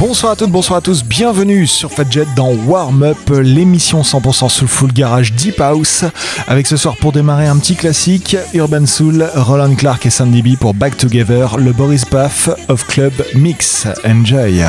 Bonsoir à toutes, bonsoir à tous, bienvenue sur Fadjet dans Warm Up, l'émission 100% Soulful Garage Deep House, avec ce soir pour démarrer un petit classique, Urban Soul, Roland Clark et Sandy B pour Back Together, le Boris Paff of Club Mix. Enjoy!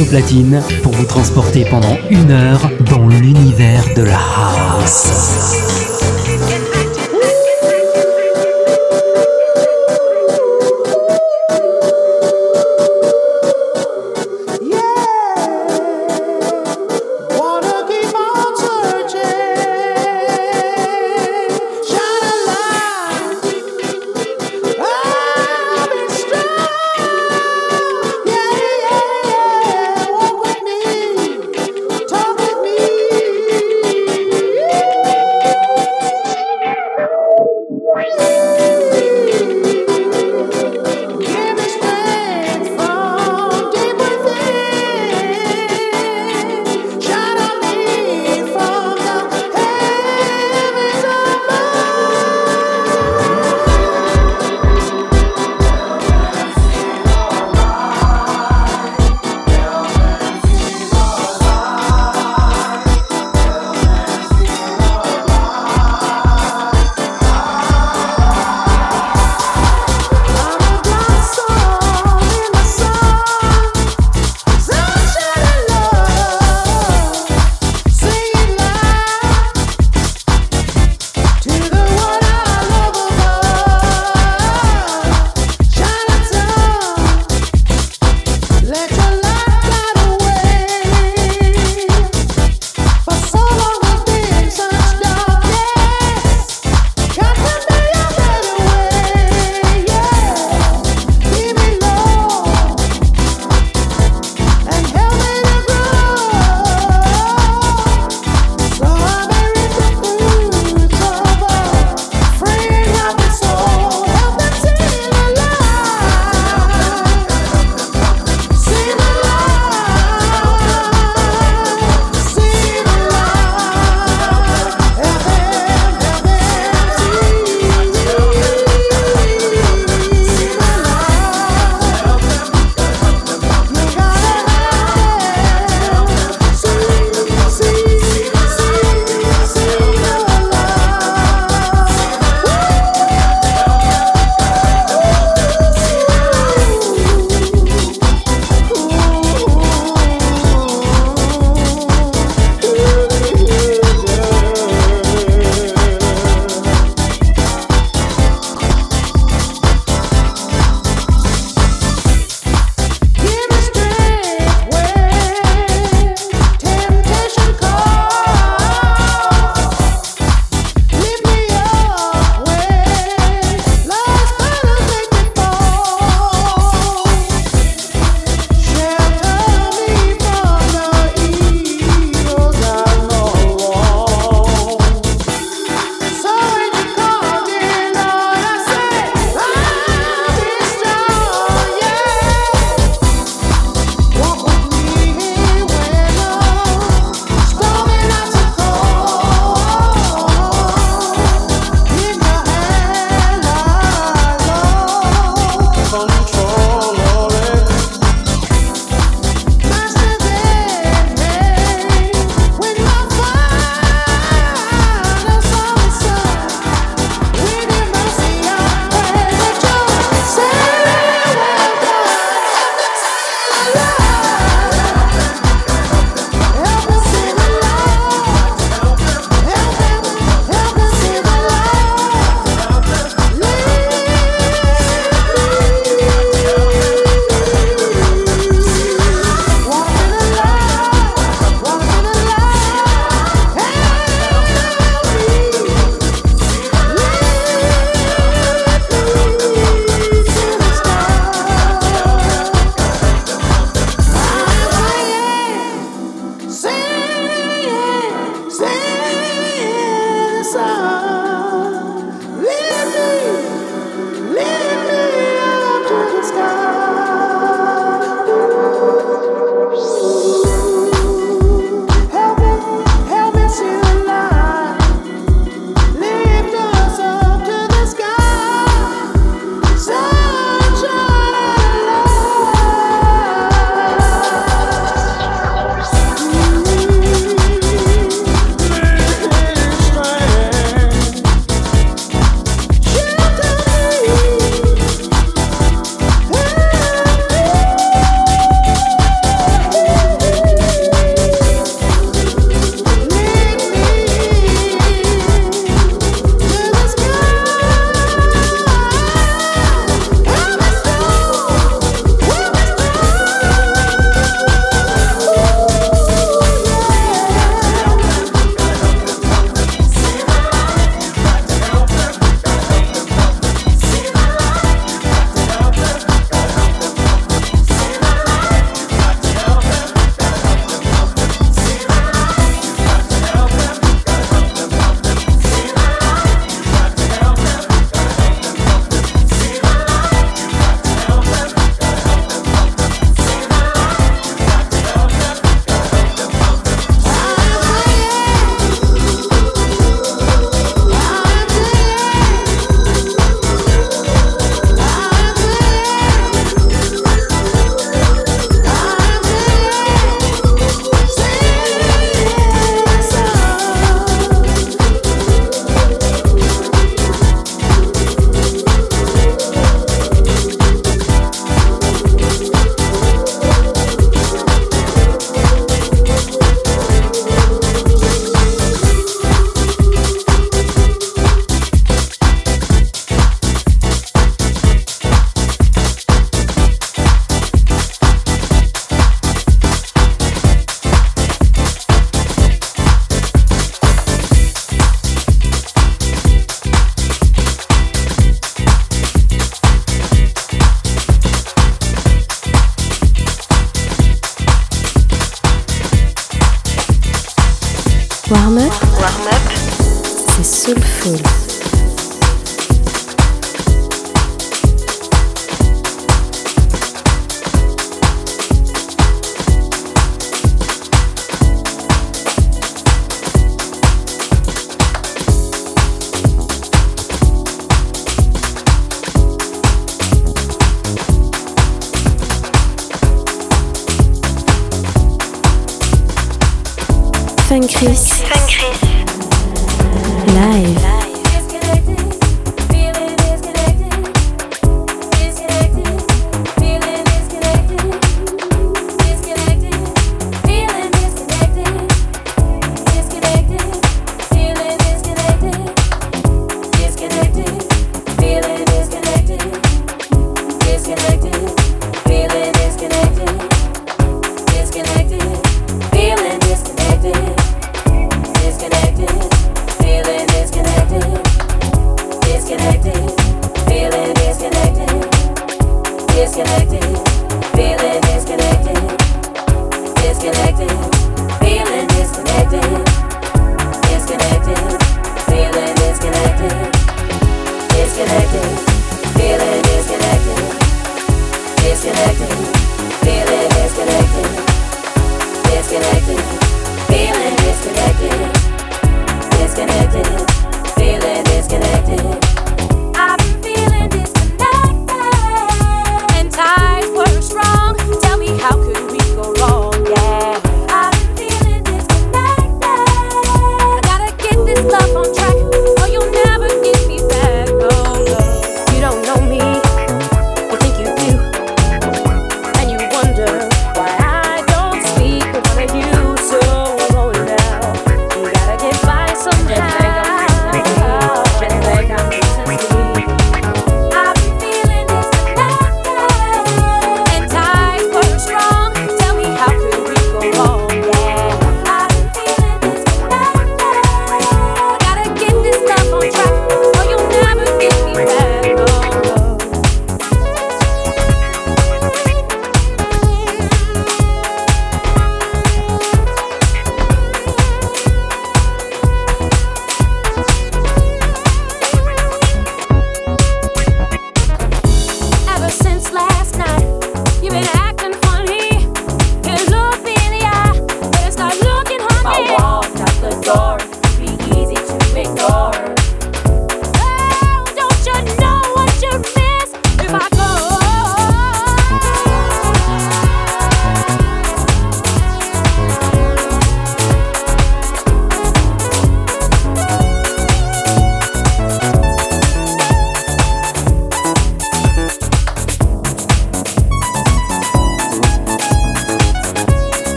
Platine pour vous transporter pendant une heure dans l'univers de la house.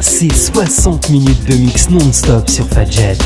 C'est 60 minutes de mix non-stop sur Fadjet.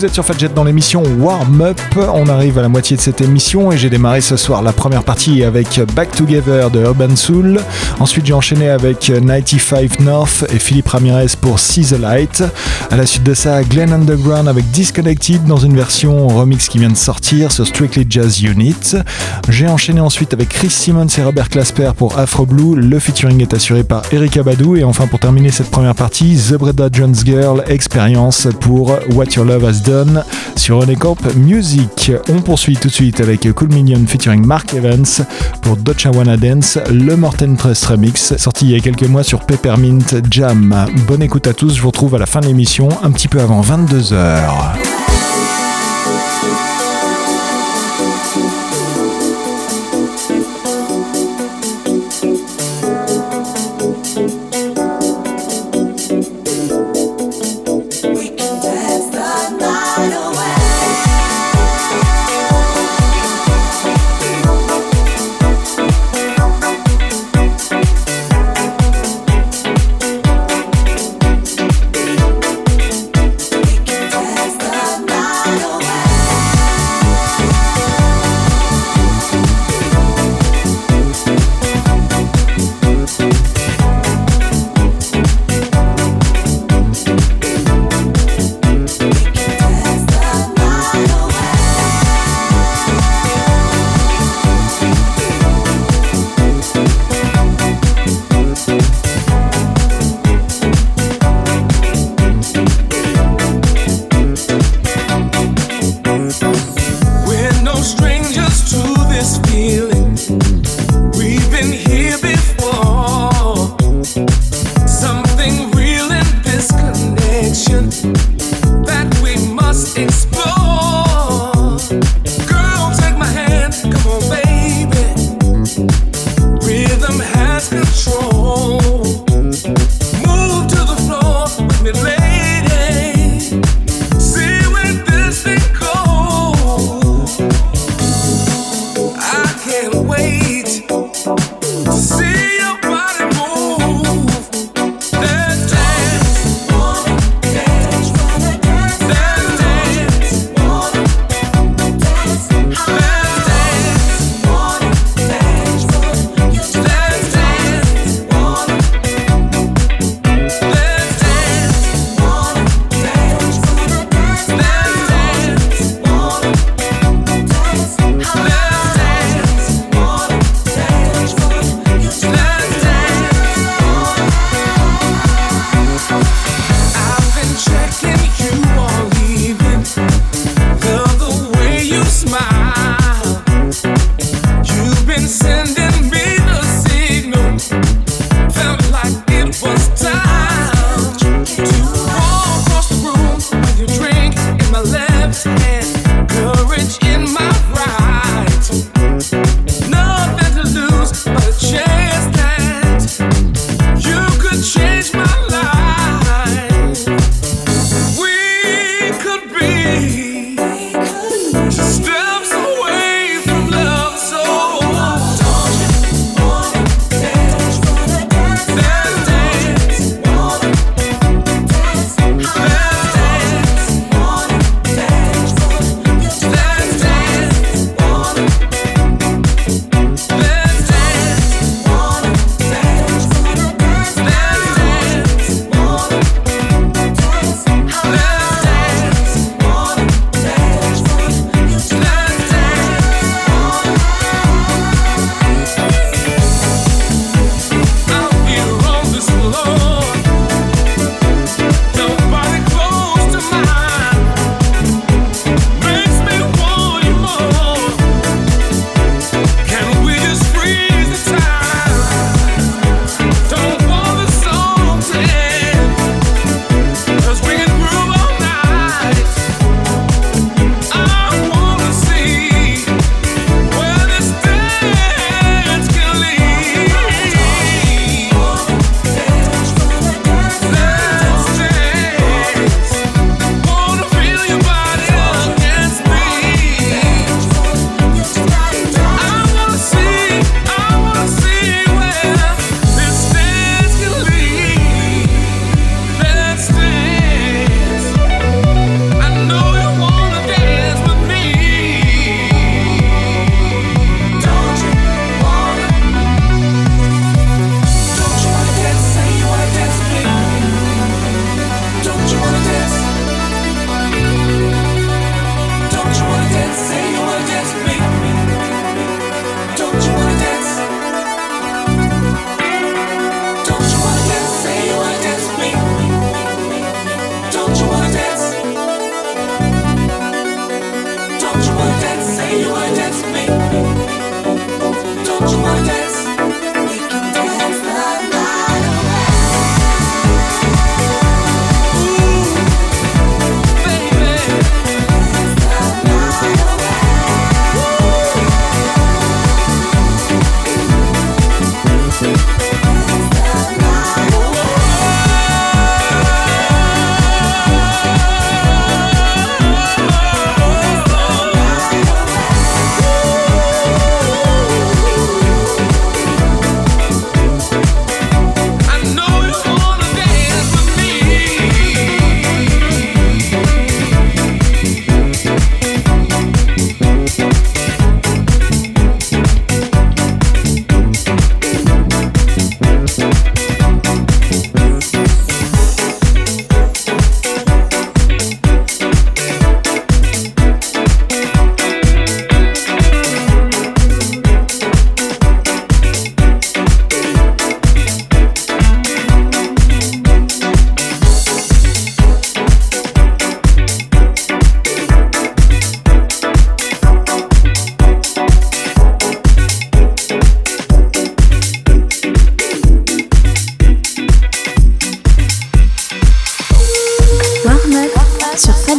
Vous êtes sur Fadjet dans l'émission Warm Up. On arrive à la moitié de cette émission et j'ai démarré ce soir la première partie avec Back Together de Urban Soul. Ensuite, j'ai enchaîné avec 95 North et Philippe Ramirez pour See the Light. À la suite de ça, Glenn Underground avec Disconnected dans une version remix qui vient de sortir sur Strictly Jazz Unit. J'ai enchaîné ensuite avec Chris Simmons et Robert Clasper pour Afro Blue. Le featuring est assuré par Erika Badou. Et enfin, pour terminer cette première partie, The Breda Jones Girl Experience pour What Your Love Has Done sur Renécorp Music. On poursuit tout de suite avec Cool Minion featuring Mark Evans pour Wanna Dance, le Morten Press Remix, sorti il y a quelques mois sur Peppermint Jam. Bonne écoute à tous, je vous retrouve à la fin de l'émission, un petit peu avant 22h.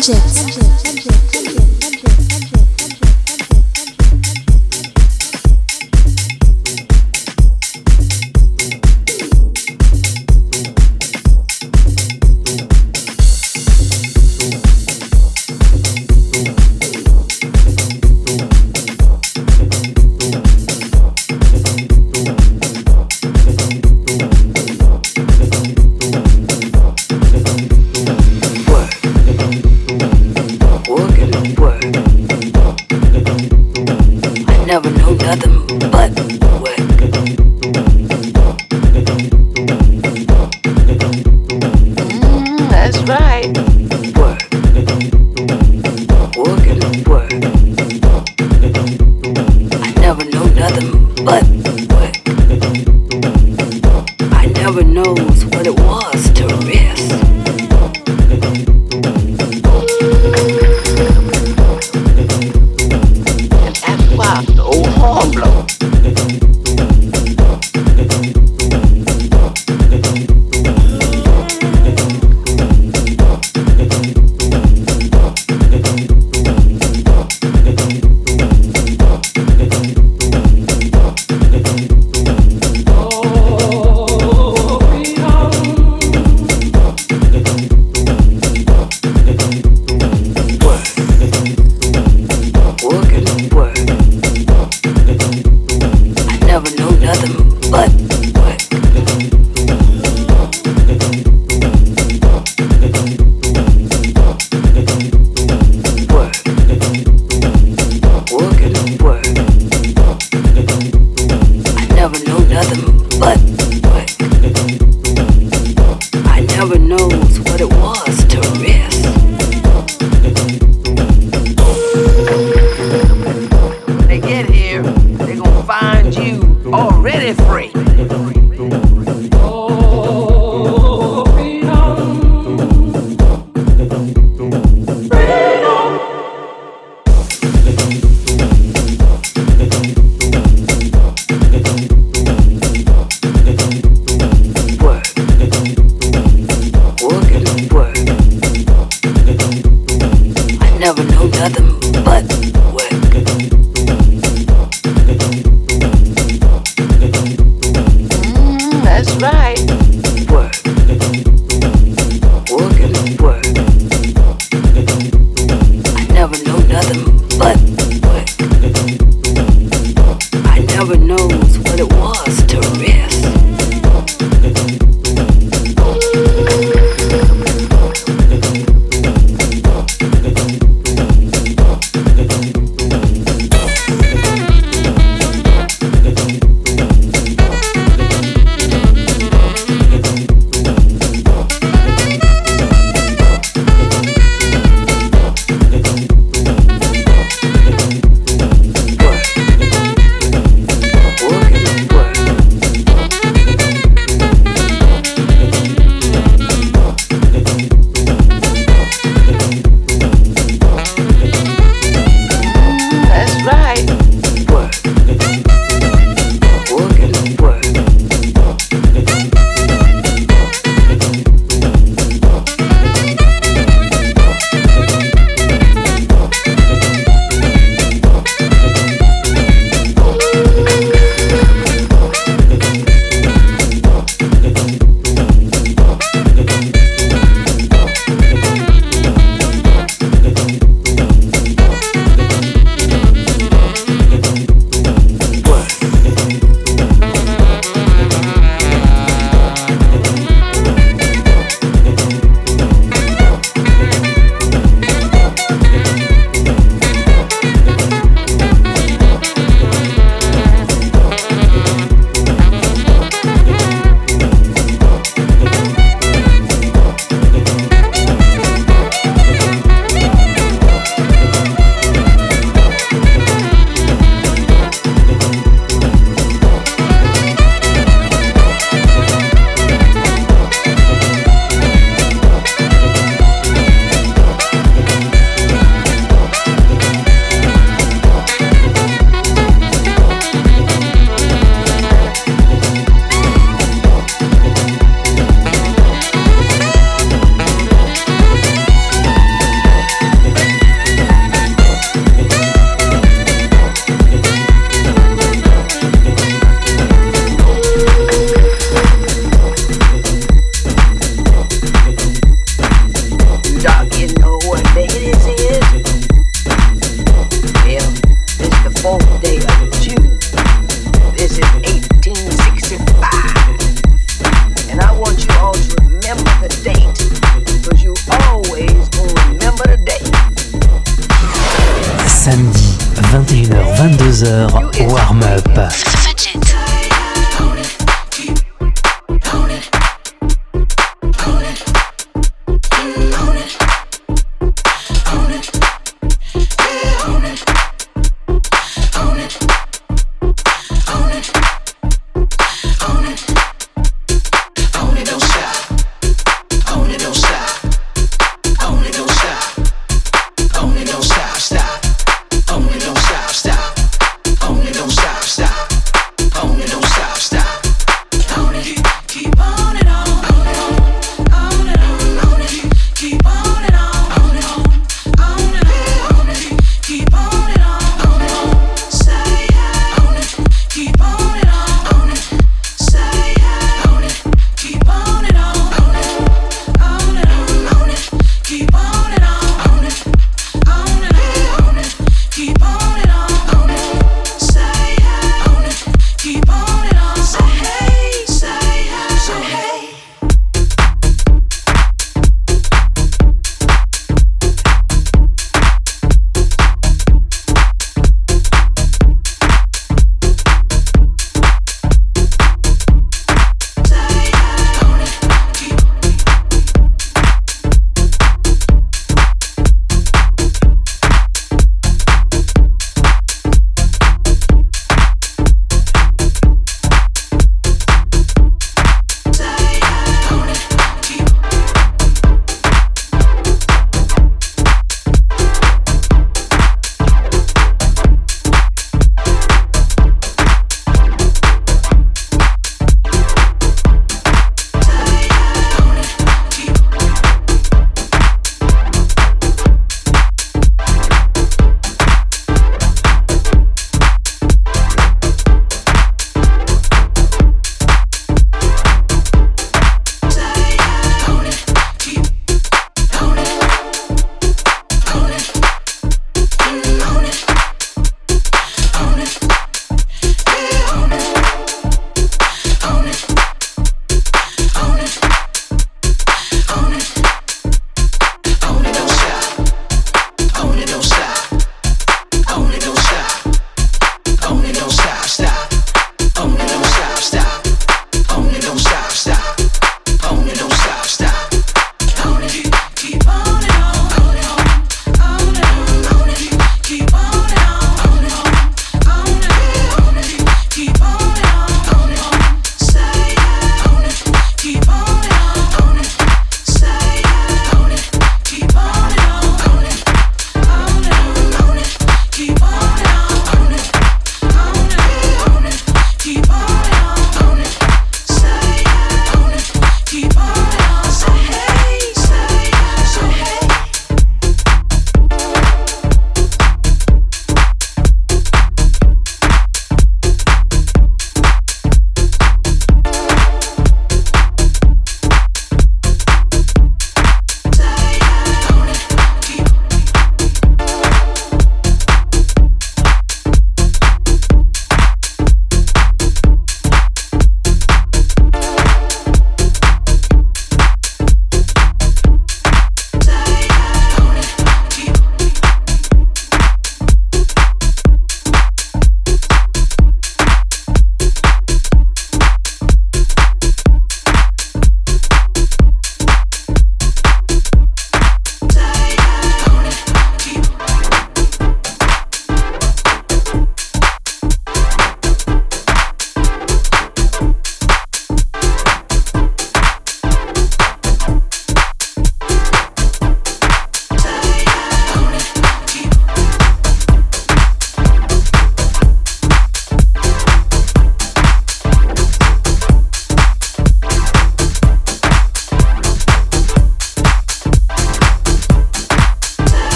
Exit. 21h-22h, warm-up.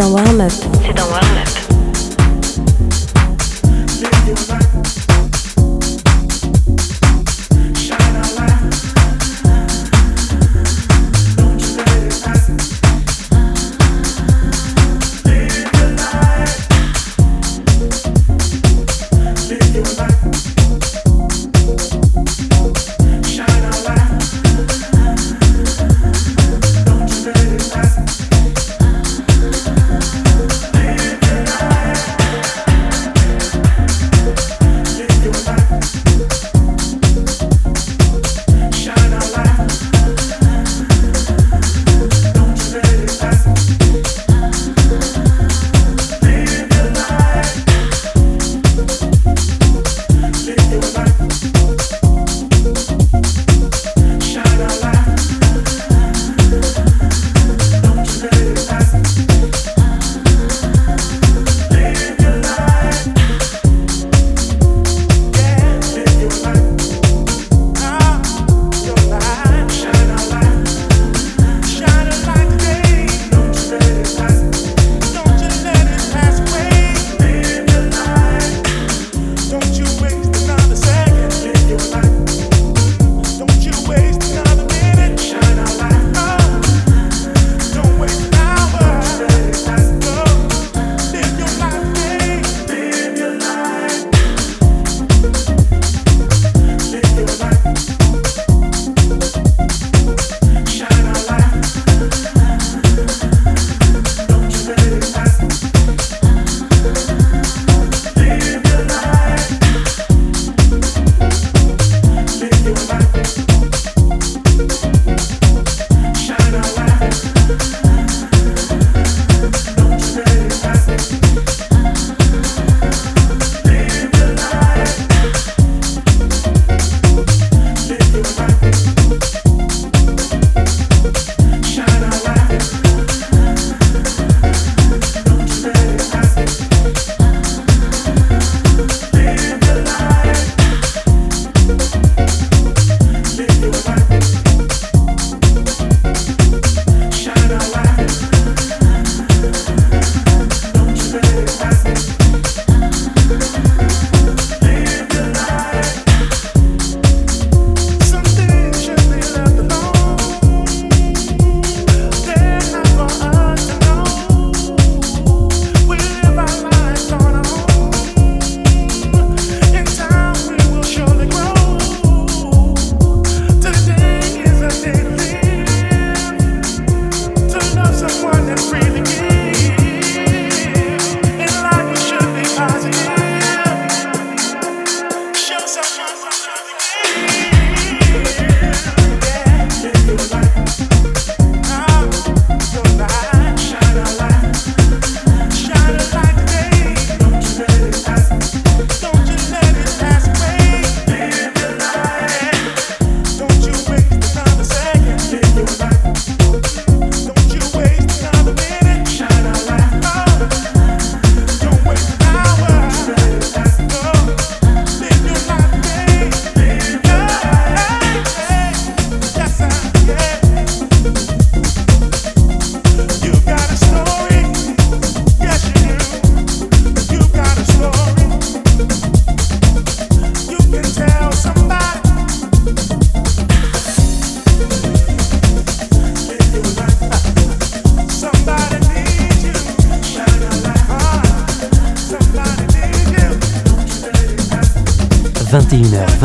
Dans Warm Up.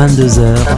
22h,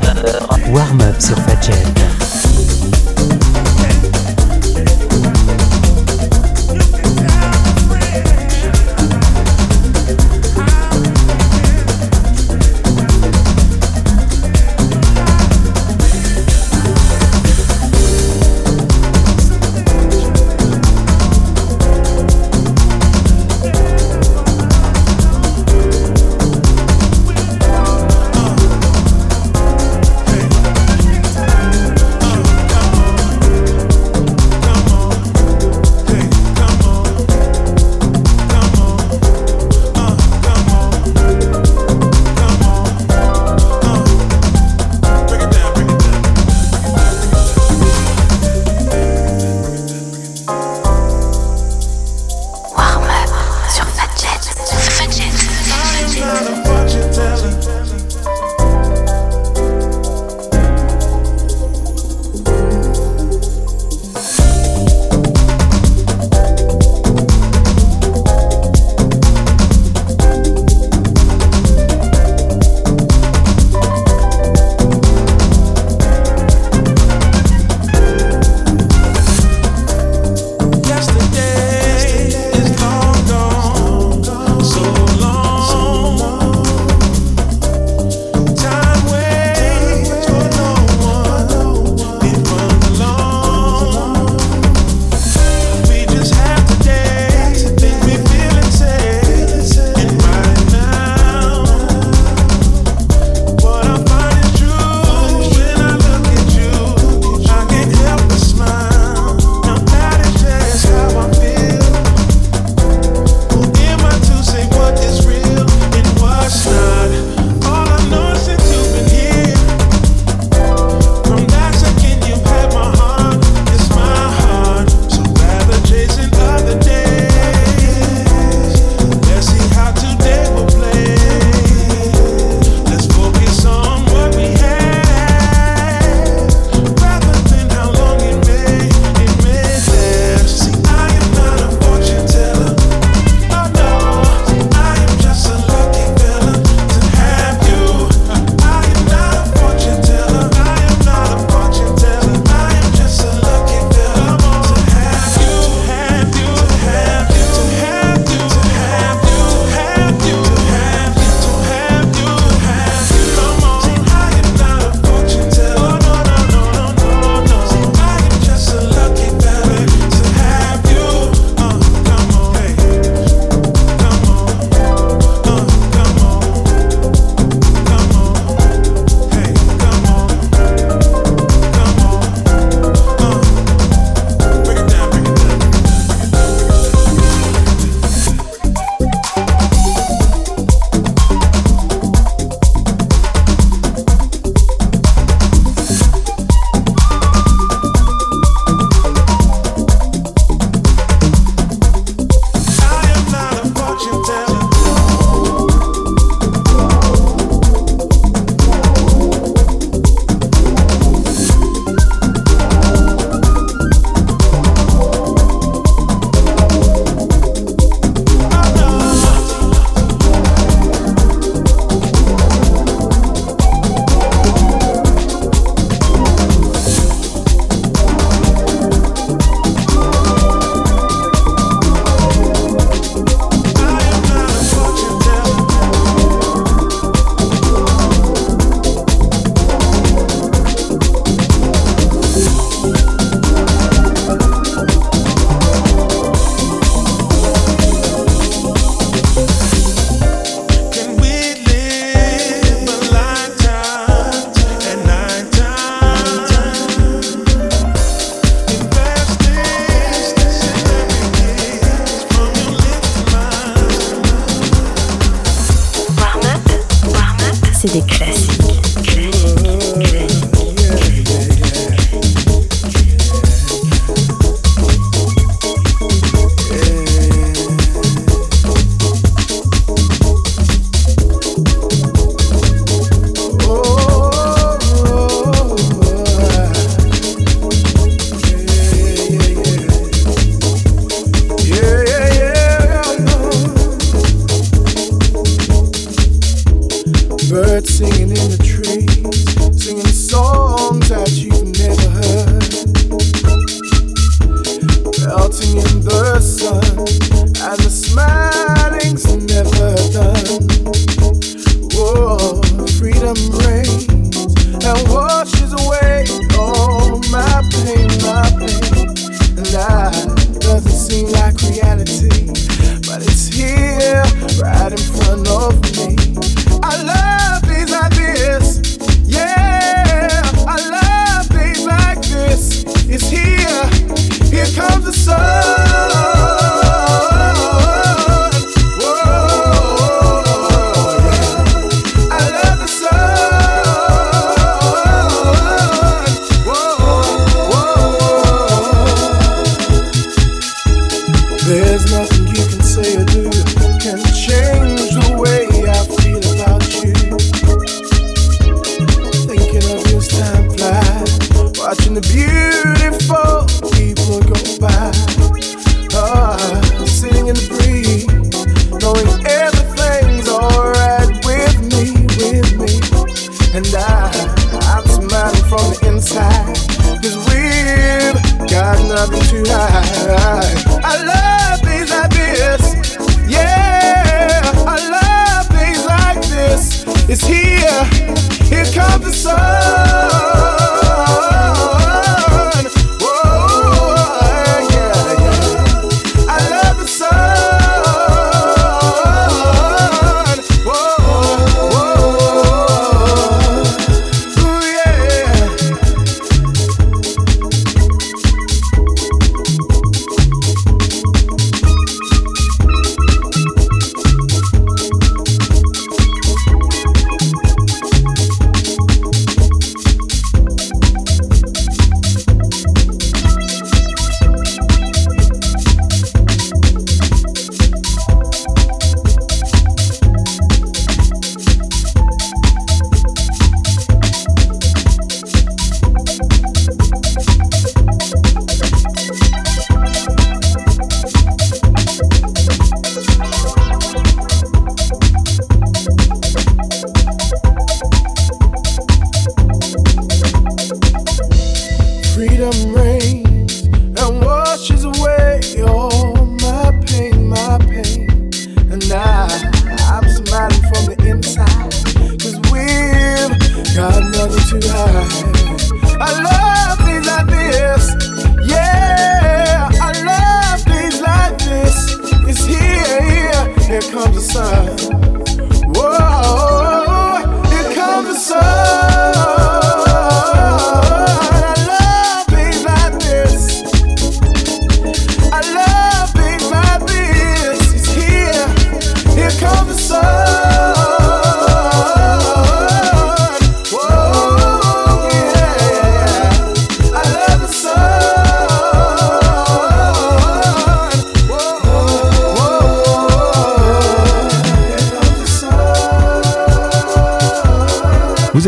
I love things like this. Yeah, I love things like this. It's here, here. Here comes the sun.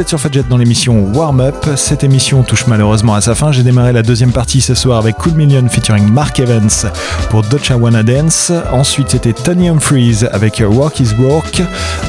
Sur Fadjet dans l'émission Warm Up. Cette émission touche malheureusement à sa fin. J'ai démarré la deuxième partie ce soir avec Cool Million featuring Mark Evans pour Dutch Wanna Dance. Ensuite, c'était Tony Humphries avec Work is Work.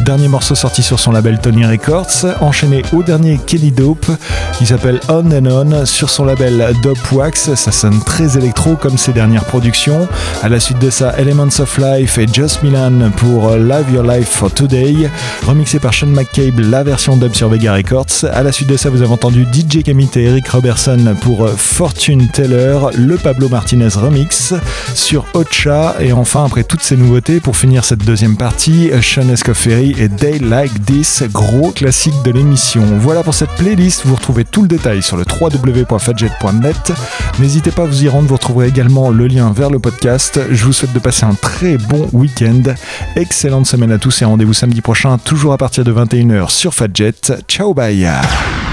Dernier morceau sorti sur son label Tony Records. Enchaîné au dernier Kelly Dope qui s'appelle On and On sur son label Dope Wax. Ça sonne très électro comme ses dernières productions. À la suite de ça, Elements of Life et Just Milan pour Live Your Life for Today. Remixé par Sean McCabe, la version dub sur Vega Records. À la suite de ça, vous avez entendu DJ Kamit et Eric Robertson pour euh, Fortune Teller, le Pablo Martinez remix sur Ocha. Et enfin, après toutes ces nouveautés, pour finir cette deuxième partie, Sean Escoffery et Day Like This, gros classique de l'émission. Voilà pour cette playlist. Vous retrouvez tout le détail sur le www.fadjet.net. N'hésitez pas à vous y rendre. Vous retrouverez également le lien vers le podcast. Je vous souhaite de passer un très bon week-end. Excellente semaine à tous et rendez-vous samedi prochain, toujours à partir de 21h sur Fadjet. Ciao, Showbeia.